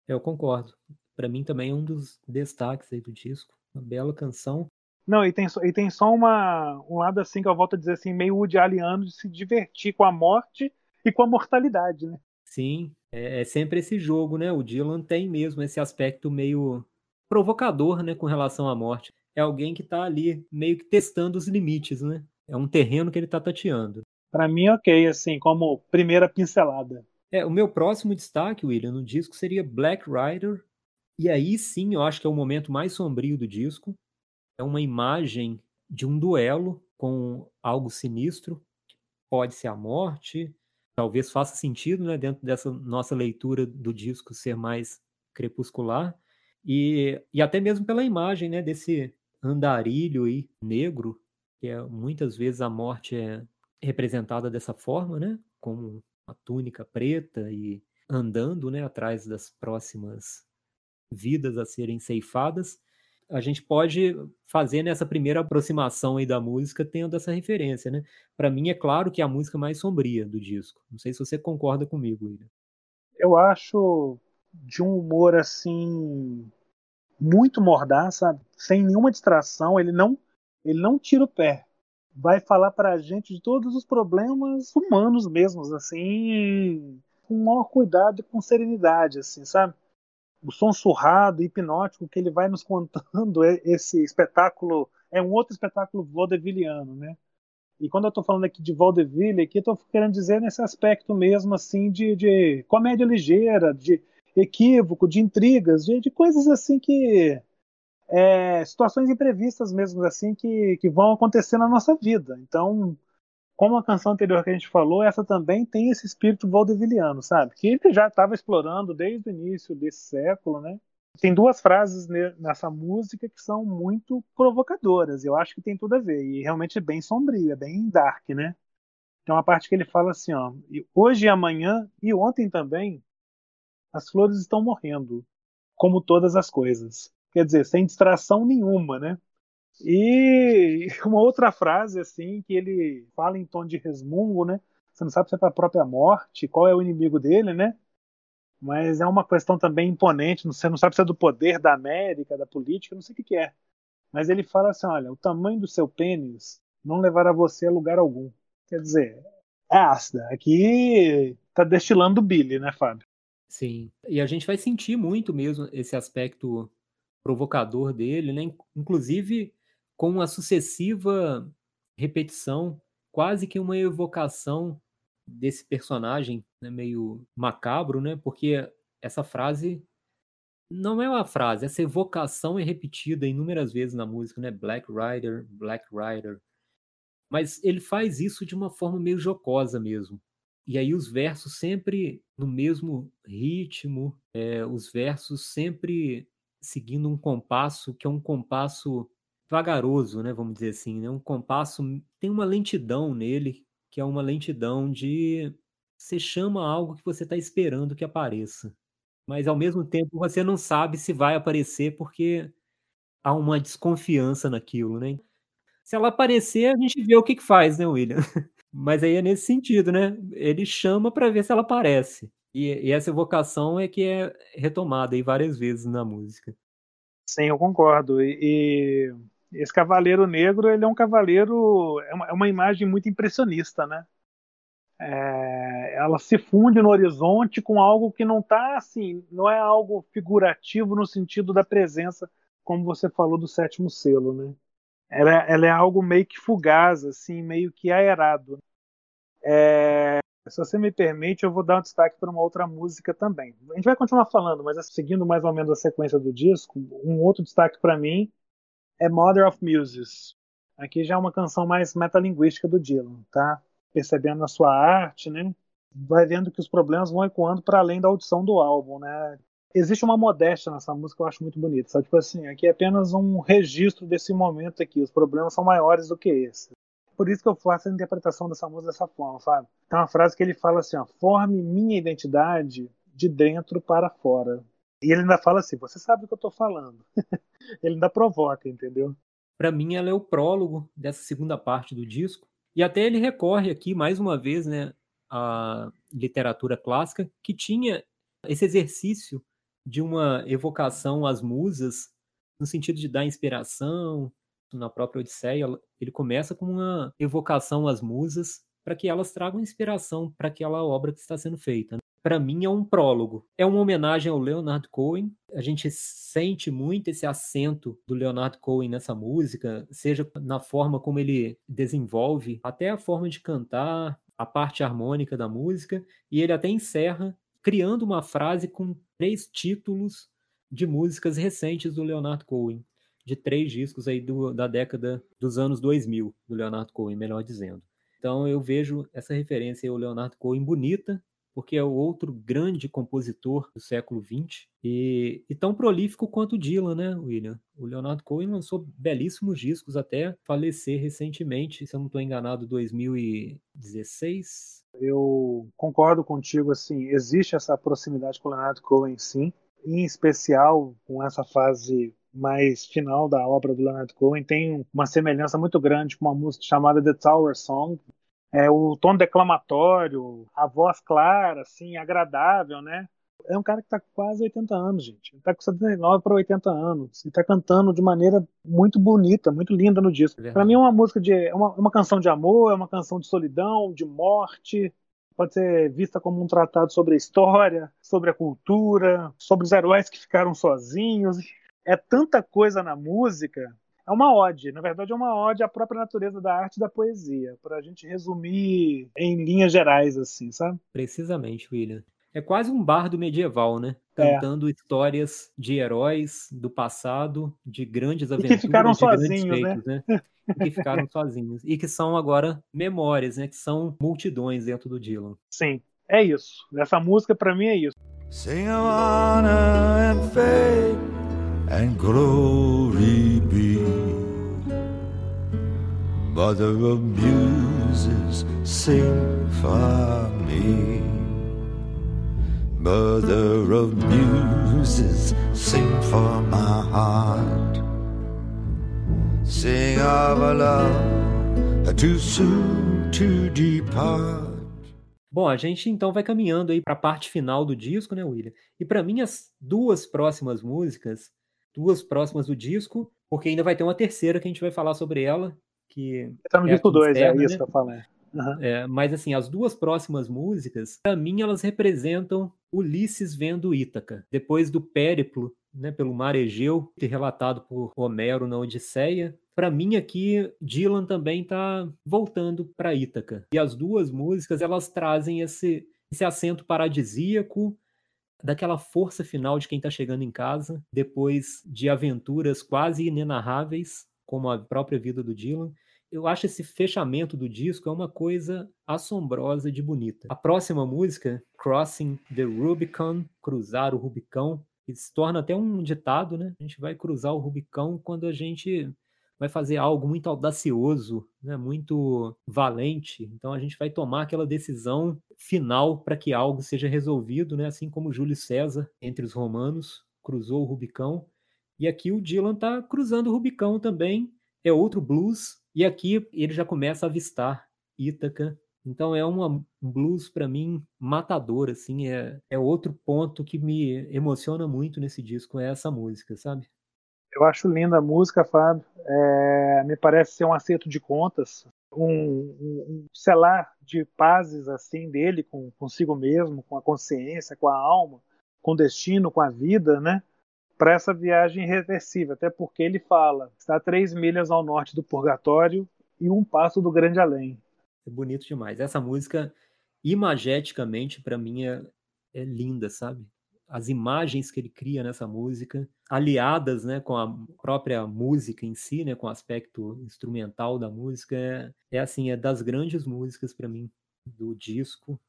Eu concordo. Para mim também é um dos destaques aí do disco. Uma bela canção. Não, e tem, e tem só uma, um lado assim que eu volto a dizer assim, meio Woody Allen de se divertir com a morte e com a mortalidade, né? Sim, é, é sempre esse jogo, né? O Dylan tem mesmo esse aspecto meio provocador, né, com relação à morte. É alguém que tá ali meio que testando os limites, né? é um terreno que ele está tateando. Para mim, ok, assim, como primeira pincelada. É, o meu próximo destaque, William, no disco seria Black Rider. E aí sim, eu acho que é o momento mais sombrio do disco. É uma imagem de um duelo com algo sinistro. Pode ser a morte, talvez faça sentido, né, dentro dessa nossa leitura do disco ser mais crepuscular, e, e até mesmo pela imagem, né, desse andarilho aí, negro, que é, muitas vezes a morte é representada dessa forma, né, como uma túnica preta e andando, né, atrás das próximas vidas a serem ceifadas, a gente pode fazer nessa primeira aproximação aí da música tendo essa referência, né? Para mim é claro que é a música mais sombria do disco. Não sei se você concorda comigo, William. Eu acho de um humor assim muito mordaz, sabe? Sem nenhuma distração, ele não ele não tira o pé. Vai falar pra gente de todos os problemas humanos mesmos, assim, com maior cuidado e com serenidade, assim, sabe? O som surrado, hipnótico que ele vai nos contando <laughs> esse espetáculo é um outro espetáculo vaudevilliano, né? E quando eu estou falando aqui de vaudeville, aqui estou querendo dizer nesse aspecto mesmo assim de, de comédia ligeira, de equívoco, de intrigas, de, de coisas assim que é, situações imprevistas mesmo assim que, que vão acontecer na nossa vida. Então como a canção anterior que a gente falou, essa também tem esse espírito vaudevilliano, sabe? Que ele já estava explorando desde o início desse século, né? Tem duas frases nessa música que são muito provocadoras. Eu acho que tem tudo a ver. E realmente é bem sombrio, é bem dark, né? Tem uma parte que ele fala assim, ó. Hoje e amanhã, e ontem também, as flores estão morrendo, como todas as coisas. Quer dizer, sem distração nenhuma, né? E <laughs> uma outra frase, assim, que ele fala em tom de resmungo, né? Você não sabe se é para a própria morte, qual é o inimigo dele, né? Mas é uma questão também imponente, você não sabe se é do poder da América, da política, não sei o que, que é. Mas ele fala assim: olha, o tamanho do seu pênis não levará você a lugar algum. Quer dizer, é ácida. Aqui tá destilando Billy, né, Fábio? Sim. E a gente vai sentir muito mesmo esse aspecto provocador dele, né? Inclusive com uma sucessiva repetição, quase que uma evocação desse personagem né, meio macabro, né? Porque essa frase não é uma frase, essa evocação é repetida inúmeras vezes na música, né? Black Rider, Black Rider. Mas ele faz isso de uma forma meio jocosa mesmo. E aí os versos sempre no mesmo ritmo, é, os versos sempre seguindo um compasso que é um compasso vagaroso, né, vamos dizer assim, né? Um compasso tem uma lentidão nele, que é uma lentidão de você chama algo que você está esperando que apareça, mas ao mesmo tempo você não sabe se vai aparecer porque há uma desconfiança naquilo, né? Se ela aparecer, a gente vê o que, que faz, né, William? <laughs> Mas aí é nesse sentido, né? Ele chama para ver se ela aparece. E, e, essa evocação é que é retomada aí várias vezes na música. Sim, eu concordo. E, e esse cavaleiro negro, ele é um cavaleiro, é uma, é uma imagem muito impressionista, né? É, ela se funde no horizonte com algo que não está assim, não é algo figurativo no sentido da presença, como você falou do sétimo selo, né? Ela, ela é algo meio que fugaz, assim, meio que aerado. É, se você me permite, eu vou dar um destaque para uma outra música também. A gente vai continuar falando, mas seguindo mais ou menos a sequência do disco, um outro destaque para mim é Mother of Muses. Aqui já é uma canção mais metalinguística do Dylan, tá? Percebendo a sua arte, né? Vai vendo que os problemas vão ecoando para além da audição do álbum, né? Existe uma modéstia nessa música que eu acho muito bonita, sabe? Tipo assim, aqui é apenas um registro desse momento aqui, os problemas são maiores do que esse. Por isso que eu faço a interpretação dessa música dessa forma, sabe? Tem uma frase que ele fala assim, ó, forme minha identidade de dentro para fora. E ele ainda fala assim: você sabe o que eu estou falando. <laughs> ele ainda provoca, entendeu? Para mim, ela é o prólogo dessa segunda parte do disco. E até ele recorre aqui, mais uma vez, né, à literatura clássica, que tinha esse exercício de uma evocação às musas, no sentido de dar inspiração. Na própria Odisseia, ele começa com uma evocação às musas para que elas tragam inspiração para aquela obra que está sendo feita para mim é um prólogo. É uma homenagem ao Leonard Cohen. A gente sente muito esse acento do Leonard Cohen nessa música, seja na forma como ele desenvolve, até a forma de cantar, a parte harmônica da música, e ele até encerra criando uma frase com três títulos de músicas recentes do Leonard Cohen, de três discos aí do, da década dos anos 2000 do Leonard Cohen, melhor dizendo. Então eu vejo essa referência ao Leonardo Cohen bonita, porque é o outro grande compositor do século XX e, e, tão prolífico quanto o Dylan, né, William? O Leonardo Cohen lançou belíssimos discos até falecer recentemente, se eu não estou enganado, 2016. Eu concordo contigo, assim, existe essa proximidade com o Leonardo Cohen, sim, em especial com essa fase mais final da obra do Leonard Cohen tem uma semelhança muito grande com uma música chamada The Tower Song. É o tom declamatório, a voz clara, assim, agradável, né? É um cara que está com quase 80 anos, gente. Ele está com 79 para 80 anos. E está cantando de maneira muito bonita, muito linda no disco. É para mim é uma música de. É uma, uma canção de amor, é uma canção de solidão, de morte, pode ser vista como um tratado sobre a história, sobre a cultura, sobre os heróis que ficaram sozinhos é tanta coisa na música. É uma ode, na verdade é uma ode à própria natureza da arte e da poesia, para a gente resumir em linhas gerais, assim, sabe? Precisamente, William. É quase um bardo medieval, né? É. Cantando é. histórias de heróis do passado, de grandes aventuras, e que ficaram sozinhos, feitos, né? né? E que ficaram <laughs> sozinhos. E que são agora memórias, né? Que são multidões dentro do Dylan. Sim, é isso. Essa música para mim é isso. Sing of honor and faith and glory be. Mother of muses, sing for me. Mother of muses, sing for my heart. Sing of a love too soon to depart. Bom, a gente então vai caminhando aí para a parte final do disco, né, William? E para mim as duas próximas músicas duas próximas do disco, porque ainda vai ter uma terceira que a gente vai falar sobre ela. Que tá no é disco 2, é isso né? que eu falei. Uhum. É, mas assim, as duas próximas músicas, para mim, elas representam Ulisses vendo Ítaca. Depois do périplo né, pelo mar Egeu, relatado por Homero na Odisseia, para mim aqui Dylan também está voltando para Ítaca. E as duas músicas elas trazem esse, esse acento paradisíaco daquela força final de quem está chegando em casa, depois de aventuras quase inenarráveis, como a própria vida do Dylan. Eu acho esse fechamento do disco é uma coisa assombrosa de bonita. A próxima música, Crossing the Rubicon, Cruzar o Rubicão, que se torna até um ditado, né? A gente vai cruzar o Rubicão quando a gente vai fazer algo muito audacioso, né, muito valente. Então a gente vai tomar aquela decisão final para que algo seja resolvido, né, assim como Júlio César entre os romanos cruzou o Rubicão. E aqui o Dylan está cruzando o Rubicão também. É outro blues e aqui ele já começa a avistar Ítaca. Então é uma, um blues para mim matador, assim, é, é outro ponto que me emociona muito nesse disco, é essa música, sabe? Eu acho linda a música, Fábio. É, me parece ser um acerto de contas, um, um, um, selar de pazes assim dele com consigo mesmo, com a consciência, com a alma, com o destino, com a vida, né? Para essa viagem irreversível, até porque ele fala: está a três milhas ao norte do purgatório e um passo do grande além. É bonito demais. Essa música, imageticamente, para mim é, é linda, sabe? as imagens que ele cria nessa música, aliadas né, com a própria música em si, né, com o aspecto instrumental da música, é, é assim, é das grandes músicas para mim do disco.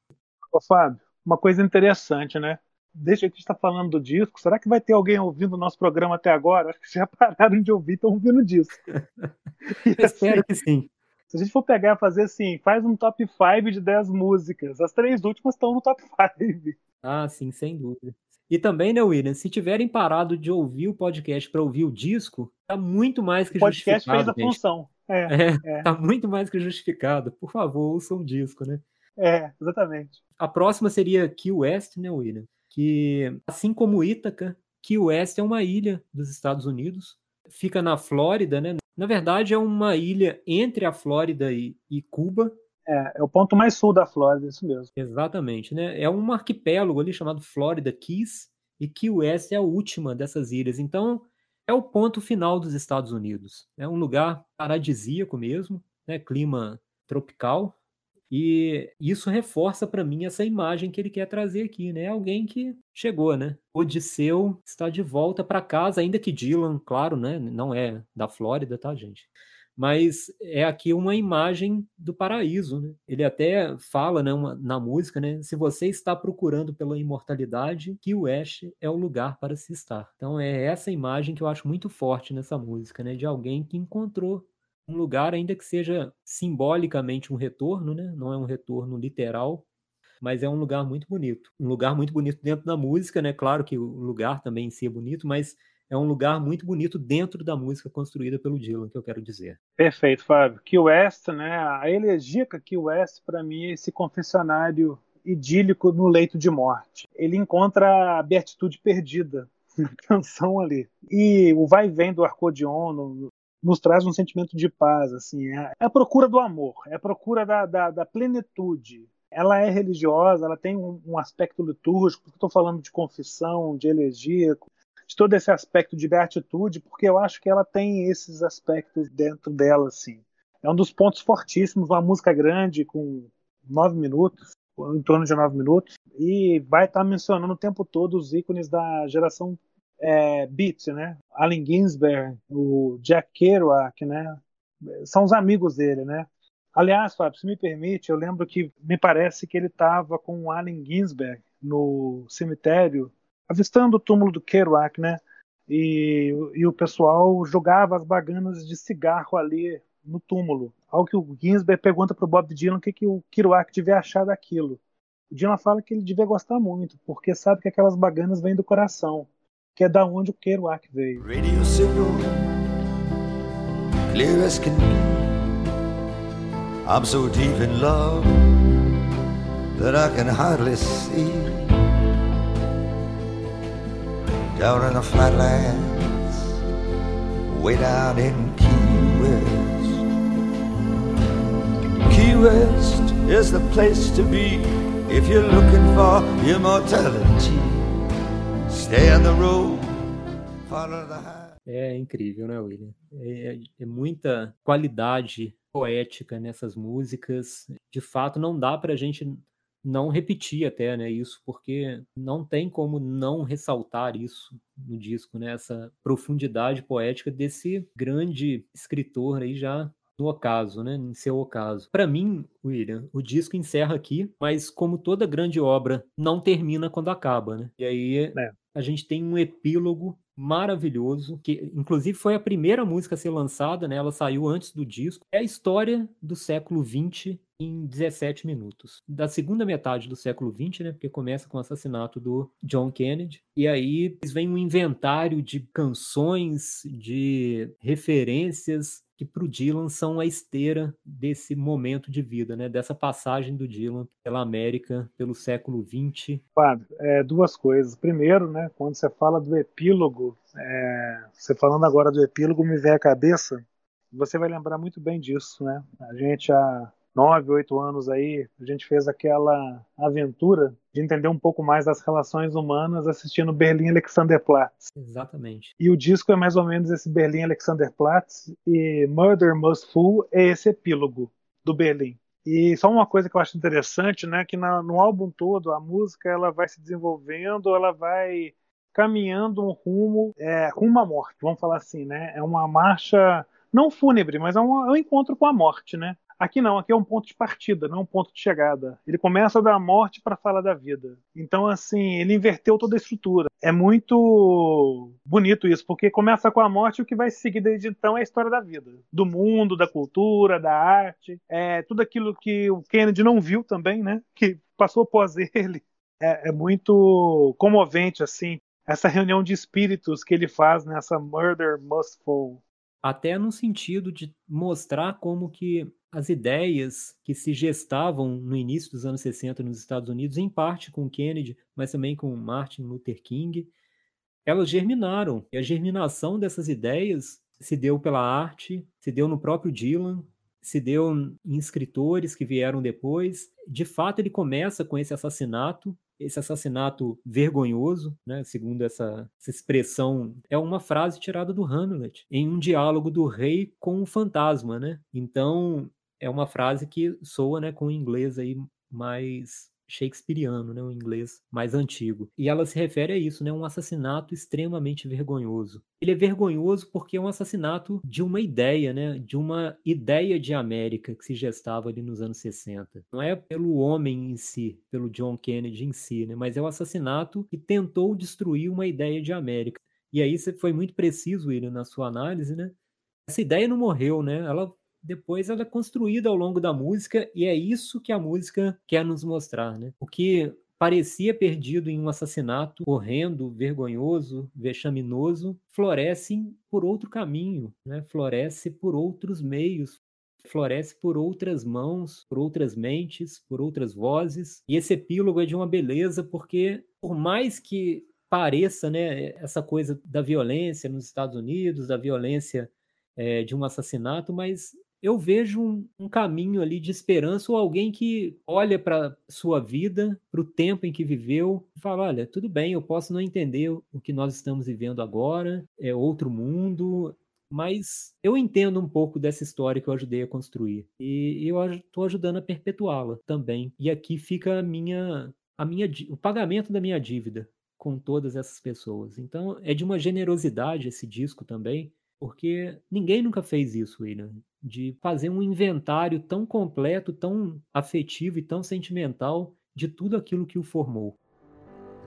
Ô Fábio, uma coisa interessante, né? Deixa que está falando do disco, será que vai ter alguém ouvindo o nosso programa até agora? Acho que já <laughs> pararam de ouvir, estão ouvindo o disco. <laughs> Espero assim, que sim. Se a gente for pegar e fazer assim, faz um top 5 de 10 músicas. As três últimas estão no top 5. Ah, sim, sem dúvida. E também, né, William, se tiverem parado de ouvir o podcast para ouvir o disco, tá muito mais que justificado. O podcast fez a gente. função. É, é, é, Tá muito mais que justificado. Por favor, ouçam o disco, né? É, exatamente. A próxima seria Key West, né, William? Que, assim como Ítaca, Key West é uma ilha dos Estados Unidos. Fica na Flórida, né? Na verdade, é uma ilha entre a Flórida e, e Cuba, é, é o ponto mais sul da Flórida, isso mesmo. Exatamente, né? É um arquipélago ali chamado Florida Keys, e Key West é a última dessas ilhas. Então, é o ponto final dos Estados Unidos. É um lugar paradisíaco mesmo, né? clima tropical. E isso reforça para mim essa imagem que ele quer trazer aqui, né? Alguém que chegou, né? Odisseu está de volta para casa, ainda que Dylan, claro, né? Não é da Flórida, tá, gente? mas é aqui uma imagem do paraíso, né? Ele até fala, né, uma, na música, né, se você está procurando pela imortalidade, que o West é o lugar para se estar. Então é essa imagem que eu acho muito forte nessa música, né, de alguém que encontrou um lugar, ainda que seja simbolicamente um retorno, né? Não é um retorno literal, mas é um lugar muito bonito. Um lugar muito bonito dentro da música, né? Claro que o lugar também em si é bonito, mas é um lugar muito bonito dentro da música construída pelo Dylan, que eu quero dizer. Perfeito, Fábio. Key West, né? A elegica Key West, para mim, é esse confessionário idílico no leito de morte. Ele encontra a beatitude perdida <laughs> na canção ali. E o vai e vem do acordeon nos traz um sentimento de paz, assim, é, a procura do amor, é a procura da, da, da plenitude. Ela é religiosa, ela tem um, um aspecto litúrgico, porque estou falando de confissão, de elegia, de todo esse aspecto de beatitude, porque eu acho que ela tem esses aspectos dentro dela, assim. É um dos pontos fortíssimos, uma música grande, com nove minutos, em torno de nove minutos, e vai estar tá mencionando o tempo todo os ícones da geração é, Beat, né? Allen Ginsberg, o Jack Kerouac, né? São os amigos dele, né? Aliás, Fábio, se me permite, eu lembro que me parece que ele estava com o Allen Ginsberg no cemitério, avistando o túmulo do Kerouac, né? E, e o pessoal jogava as baganas de cigarro ali no túmulo. Ao que o Ginsberg pergunta para o Bob Dylan o que, que o Kerouac devia achar daquilo. O Dylan fala que ele devia gostar muito, porque sabe que aquelas baganas vêm do coração que é da onde o Kerouac veio. Radio signal, clear as can be. I'm so deep in love that I can hardly see. Down in the flatlands, way down in Key West. Key West is the place to be if you're looking for immortality. Stay on the road, follow the high. É incrível, né, William? É, é, é, muita qualidade poética nessas músicas. De fato, não dá para a gente não repetir até, né, isso, porque não tem como não ressaltar isso no disco, né, essa profundidade poética desse grande escritor aí já no ocaso, né, em seu ocaso. Para mim, William, o disco encerra aqui, mas como toda grande obra, não termina quando acaba, né? E aí é. A gente tem um epílogo maravilhoso, que inclusive foi a primeira música a ser lançada, né? Ela saiu antes do disco. É a história do século XX em 17 minutos. Da segunda metade do século XX, né? Porque começa com o assassinato do John Kennedy. E aí vem um inventário de canções, de referências que para o Dylan são a esteira desse momento de vida, né? dessa passagem do Dylan pela América, pelo século XX. Fábio, é, duas coisas. Primeiro, né, quando você fala do epílogo, é, você falando agora do epílogo, me vem à cabeça, você vai lembrar muito bem disso. Né? A gente, há nove, oito anos aí, a gente fez aquela aventura de entender um pouco mais das relações humanas assistindo Berlim Alexanderplatz. Exatamente. E o disco é mais ou menos esse Berlim Alexanderplatz e Murder Must Fool é esse epílogo do Berlim. E só uma coisa que eu acho interessante, né, que na, no álbum todo a música ela vai se desenvolvendo, ela vai caminhando um rumo, é, rumo à morte, vamos falar assim, né? É uma marcha não fúnebre, mas é um, é um encontro com a morte, né? Aqui não, aqui é um ponto de partida, não um ponto de chegada. Ele começa da morte para falar da vida. Então, assim, ele inverteu toda a estrutura. É muito bonito isso, porque começa com a morte e o que vai seguir desde então é a história da vida, do mundo, da cultura, da arte, é tudo aquilo que o Kennedy não viu também, né? Que passou após <laughs> ele. É, é muito comovente, assim, essa reunião de espíritos que ele faz nessa Murder Must Fall até no sentido de mostrar como que as ideias que se gestavam no início dos anos 60 nos Estados Unidos, em parte com Kennedy, mas também com Martin Luther King, elas germinaram. E a germinação dessas ideias se deu pela arte, se deu no próprio Dylan, se deu em escritores que vieram depois. De fato, ele começa com esse assassinato esse assassinato vergonhoso, né, segundo essa, essa, expressão, é uma frase tirada do Hamlet, em um diálogo do rei com o fantasma, né? Então, é uma frase que soa, né, com o inglês aí mais shakespeariano, né, o inglês mais antigo. E ela se refere a isso, né, um assassinato extremamente vergonhoso. Ele é vergonhoso porque é um assassinato de uma ideia, né, de uma ideia de América que se gestava ali nos anos 60. Não é pelo homem em si, pelo John Kennedy em si, né, mas é o assassinato que tentou destruir uma ideia de América. E aí você foi muito preciso, William, na sua análise, né? Essa ideia não morreu, né? Ela depois ela é construída ao longo da música e é isso que a música quer nos mostrar, né? O que parecia perdido em um assassinato horrendo, vergonhoso, vexaminoso, floresce por outro caminho, né? Floresce por outros meios, floresce por outras mãos, por outras mentes, por outras vozes. E esse epílogo é de uma beleza porque por mais que pareça, né, essa coisa da violência nos Estados Unidos, da violência é, de um assassinato, mas eu vejo um, um, caminho ali de esperança ou alguém que olha para sua vida, para o tempo em que viveu, e fala: olha, tudo bem, eu posso não entender o que nós estamos vivendo agora, é outro mundo, mas eu entendo um pouco dessa história que eu ajudei a construir e eu estou ajudando a perpetuá-la também. E aqui fica a minha, a minha, o pagamento da minha dívida com todas essas pessoas. Então é de uma generosidade esse disco também porque ninguém nunca fez isso, William, de fazer um inventário tão completo, tão afetivo e tão sentimental de tudo aquilo que o formou.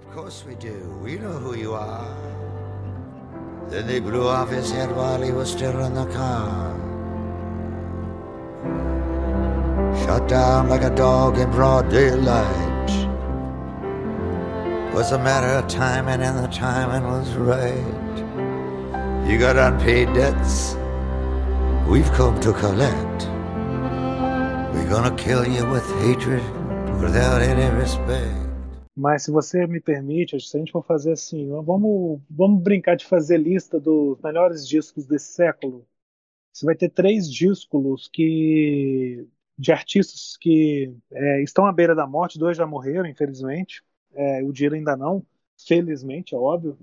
Of course we do. We know who you are. Then they blew off his head while he was still in the car. Shut down like a dog in broad daylight. Was a matter of timing, and the timing was right. You got unpaid debts. We've come to collect. We're gonna kill you with hatred without any respect. Mas se você me permite, se a gente for fazer assim, vamos, vamos brincar de fazer lista dos melhores discos desse século. Você vai ter três discos que de artistas que é, estão à beira da morte, dois já morreram, infelizmente. É, o Dylan ainda não, felizmente, é óbvio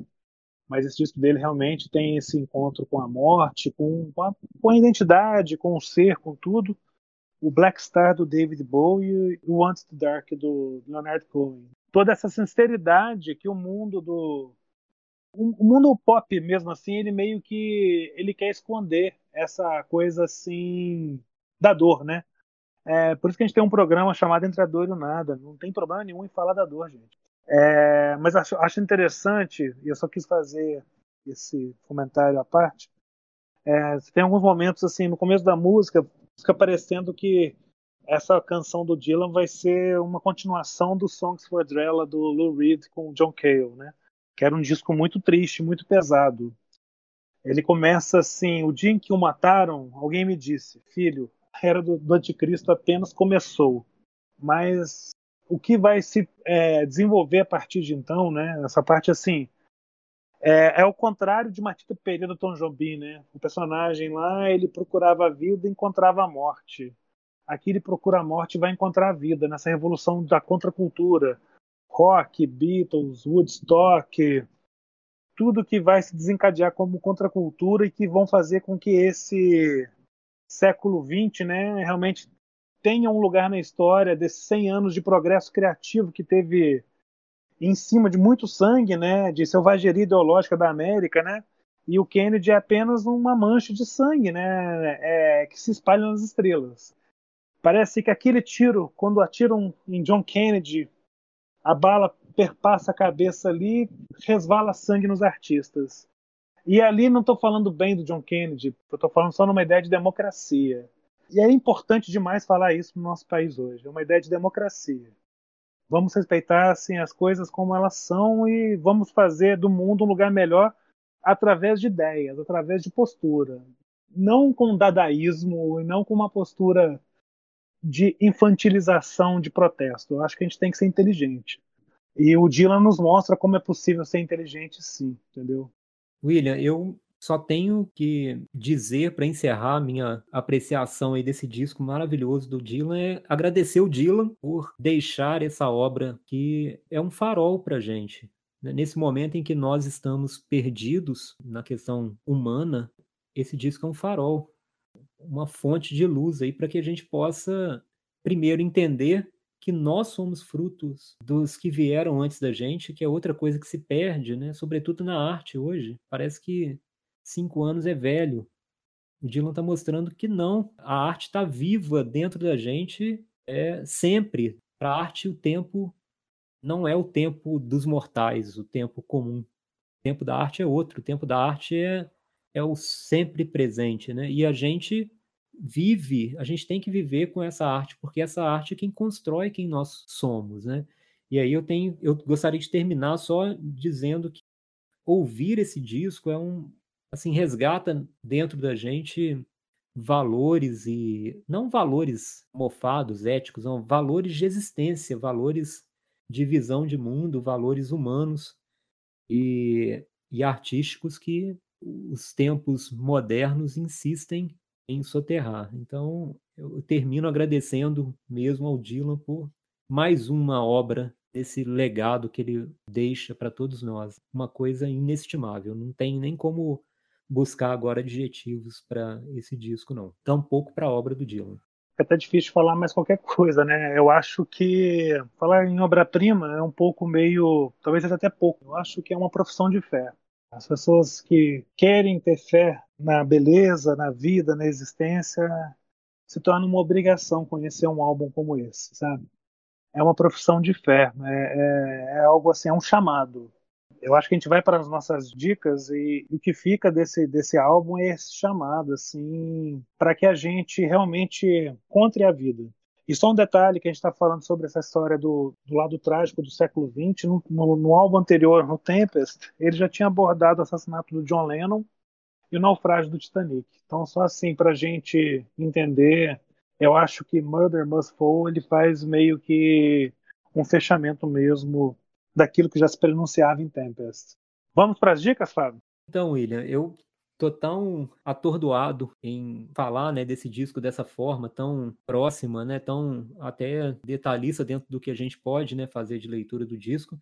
mas esse disco dele realmente tem esse encontro com a morte, com, com, a, com a identidade, com o ser, com tudo. O Black Star do David Bowie e o Want to Dark do Leonard Cohen. Toda essa sinceridade que o mundo do o mundo pop mesmo assim, ele meio que ele quer esconder essa coisa assim da dor, né? É, por isso que a gente tem um programa chamado Entre a Dor e o Nada. Não tem problema nenhum em falar da dor, gente. É, mas acho, acho, interessante, e eu só quis fazer esse comentário à parte. É, tem alguns momentos, assim, no começo da música, fica parecendo que essa canção do Dylan vai ser uma continuação do Songs for Drella do Lou Reed com John Cale, né? Que era um disco muito triste, muito pesado. Ele começa assim: o dia em que o mataram, alguém me disse, filho, a era do, do anticristo apenas começou. Mas o que vai se é, desenvolver a partir de então, né? Essa parte assim é, é o contrário de Matita Pereira do Tom Jobim, né? O personagem lá ele procurava a vida e encontrava a morte. Aqui ele procura a morte e vai encontrar a vida nessa revolução da contracultura, rock, Beatles, Woodstock, tudo que vai se desencadear como contracultura e que vão fazer com que esse século XX, né, realmente tenha um lugar na história desses 100 anos de progresso criativo que teve em cima de muito sangue, né, de selvageria ideológica da América, né, e o Kennedy é apenas uma mancha de sangue, né, é, que se espalha nas estrelas. Parece que aquele tiro, quando atiram em John Kennedy, a bala perpassa a cabeça ali, resvala sangue nos artistas. E ali não estou falando bem do John Kennedy, estou falando só numa ideia de democracia. E é importante demais falar isso no nosso país hoje. É uma ideia de democracia. Vamos respeitar assim, as coisas como elas são e vamos fazer do mundo um lugar melhor através de ideias, através de postura. Não com dadaísmo e não com uma postura de infantilização de protesto. Eu acho que a gente tem que ser inteligente. E o Dylan nos mostra como é possível ser inteligente, sim, entendeu? William, eu só tenho que dizer para encerrar minha apreciação aí desse disco maravilhoso do Dylan é agradecer o Dylan por deixar essa obra que é um farol para gente. Né? Nesse momento em que nós estamos perdidos na questão humana, esse disco é um farol, uma fonte de luz aí para que a gente possa primeiro entender que nós somos frutos dos que vieram antes da gente, que é outra coisa que se perde, né? Sobretudo na arte hoje. Parece que cinco anos é velho. O Dylan está mostrando que não, a arte está viva dentro da gente é, sempre. Para a arte, o tempo não é o tempo dos mortais, o tempo comum. O tempo da arte é outro. O tempo da arte é, é o sempre presente, né? E a gente vive, a gente tem que viver com essa arte, porque essa arte é quem constrói quem nós somos, né? E aí eu tenho, eu gostaria de terminar só dizendo que ouvir esse disco é um, assim, resgata dentro da gente valores e não valores mofados, éticos, não, valores de existência, valores de visão de mundo, valores humanos e, e artísticos que os tempos modernos insistem em soterrar. Então, eu termino agradecendo mesmo ao Dylan por mais uma obra desse legado que ele deixa para todos nós. Uma coisa inestimável. Não tem nem como buscar agora adjetivos para esse disco, não. Tampouco para a obra do Dylan. É até difícil falar mais qualquer <laughs> coisa, né? Eu acho que falar em obra-prima é um pouco meio. talvez até pouco. Eu acho que é uma profissão de fé. As pessoas que querem ter fé na beleza, na vida, na existência, se torna uma obrigação conhecer um álbum como esse, sabe? É uma profissão de fé, é, é, é algo assim, é um chamado. Eu acho que a gente vai para as nossas dicas e, o que fica desse, desse álbum é esse chamado, assim, para que a gente realmente encontre a vida. E só um detalhe que a gente está falando sobre essa história do, do lado trágico do século XX, no, no, no, álbum anterior, no Tempest, ele já tinha abordado o assassinato do John Lennon e o naufrágio do Titanic. Então, só assim, para a gente entender, eu acho que Murder Must Fall ele faz meio que um fechamento mesmo daquilo que já se pronunciava em Tempest. Vamos para as dicas, Fábio? Então, William, eu tô tão atordoado em falar, né, desse disco dessa forma tão próxima, né, tão até detalhista dentro do que a gente pode, né, fazer de leitura do disco,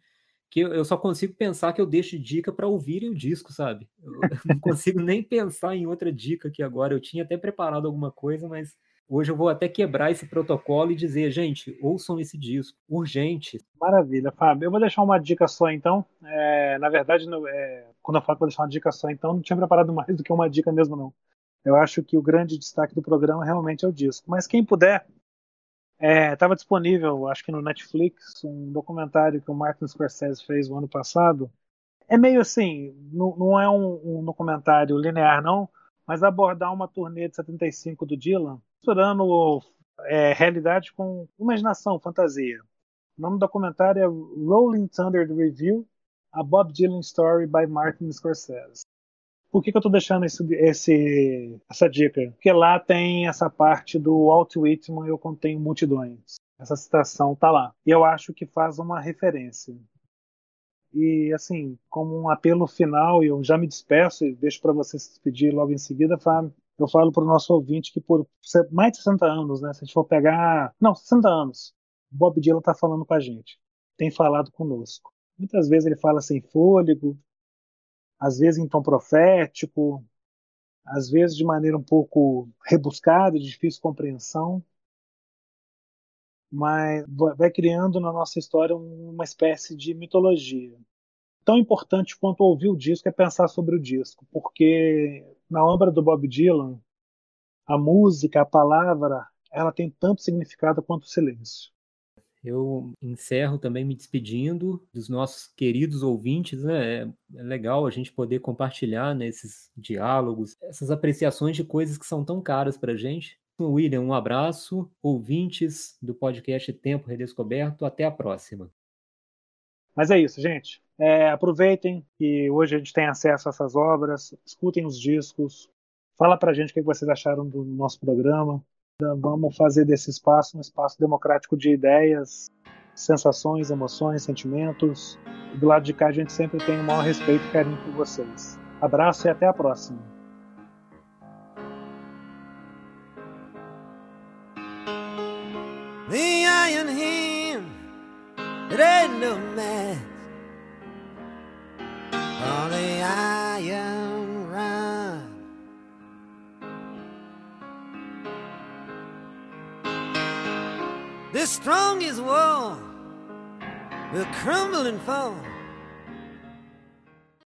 que eu só consigo pensar que eu deixo dica para ouvirem o disco, sabe? Eu <laughs> não consigo nem pensar em outra dica aqui agora. Eu tinha até preparado alguma coisa, mas Hoje eu vou até quebrar esse protocolo e dizer, gente, ouçam esse disco, urgente. Maravilha, Fábio. Eu vou deixar uma dica só então. É, na verdade, é, quando eu falo que vou deixar uma dica só, então não tinha preparado <laughs> mais do que uma dica mesmo, não. Eu acho que o grande destaque do programa realmente é o disco. Mas quem puder, estava é, disponível, acho que no Netflix, um documentário que o Martin Scorsese fez no ano passado. É meio assim, não, não é um, um documentário linear, não, mas abordar uma turnê de 75 do Dylan misturando é, realidade com imaginação, fantasia. O nome do documentário é Rolling Thunder The Review, a Bob Dylan Story by Martin Scorsese. Por que, que eu estou deixando esse, esse, essa dica? Porque lá tem essa parte do Walt Whitman, eu contenho multidões. Essa citação tá lá. E eu acho que faz uma referência. E assim, como um apelo final, eu já me despeço e deixo para você se despedir logo em seguida, Fábio eu falo para o nosso ouvinte que por mais de 60 anos, né, se a gente for pegar. Não, 60 anos, Bob Dylan está falando com a gente, tem falado conosco. Muitas vezes ele fala sem fôlego, às vezes em tom profético, às vezes de maneira um pouco rebuscada, de difícil compreensão, mas vai criando na nossa história uma espécie de mitologia. Tão importante quanto ouvir o disco é pensar sobre o disco, porque na obra do Bob Dylan, a música, a palavra, ela tem tanto significado quanto o silêncio. Eu encerro também me despedindo dos nossos queridos ouvintes, né? É, é legal a gente poder compartilhar né, diálogos, essas apreciações de coisas que são tão caras para a gente. William, um abraço, ouvintes do podcast Tempo Redescoberto, até a próxima. Mas é isso, gente. É, aproveitem que hoje a gente tem acesso a essas obras, escutem os discos, fala pra gente o que vocês acharam do nosso programa. Vamos fazer desse espaço um espaço democrático de ideias, sensações, emoções, sentimentos. Do lado de cá a gente sempre tem o maior respeito e carinho por vocês. Abraço e até a próxima. The strongest wall will crumble and fall.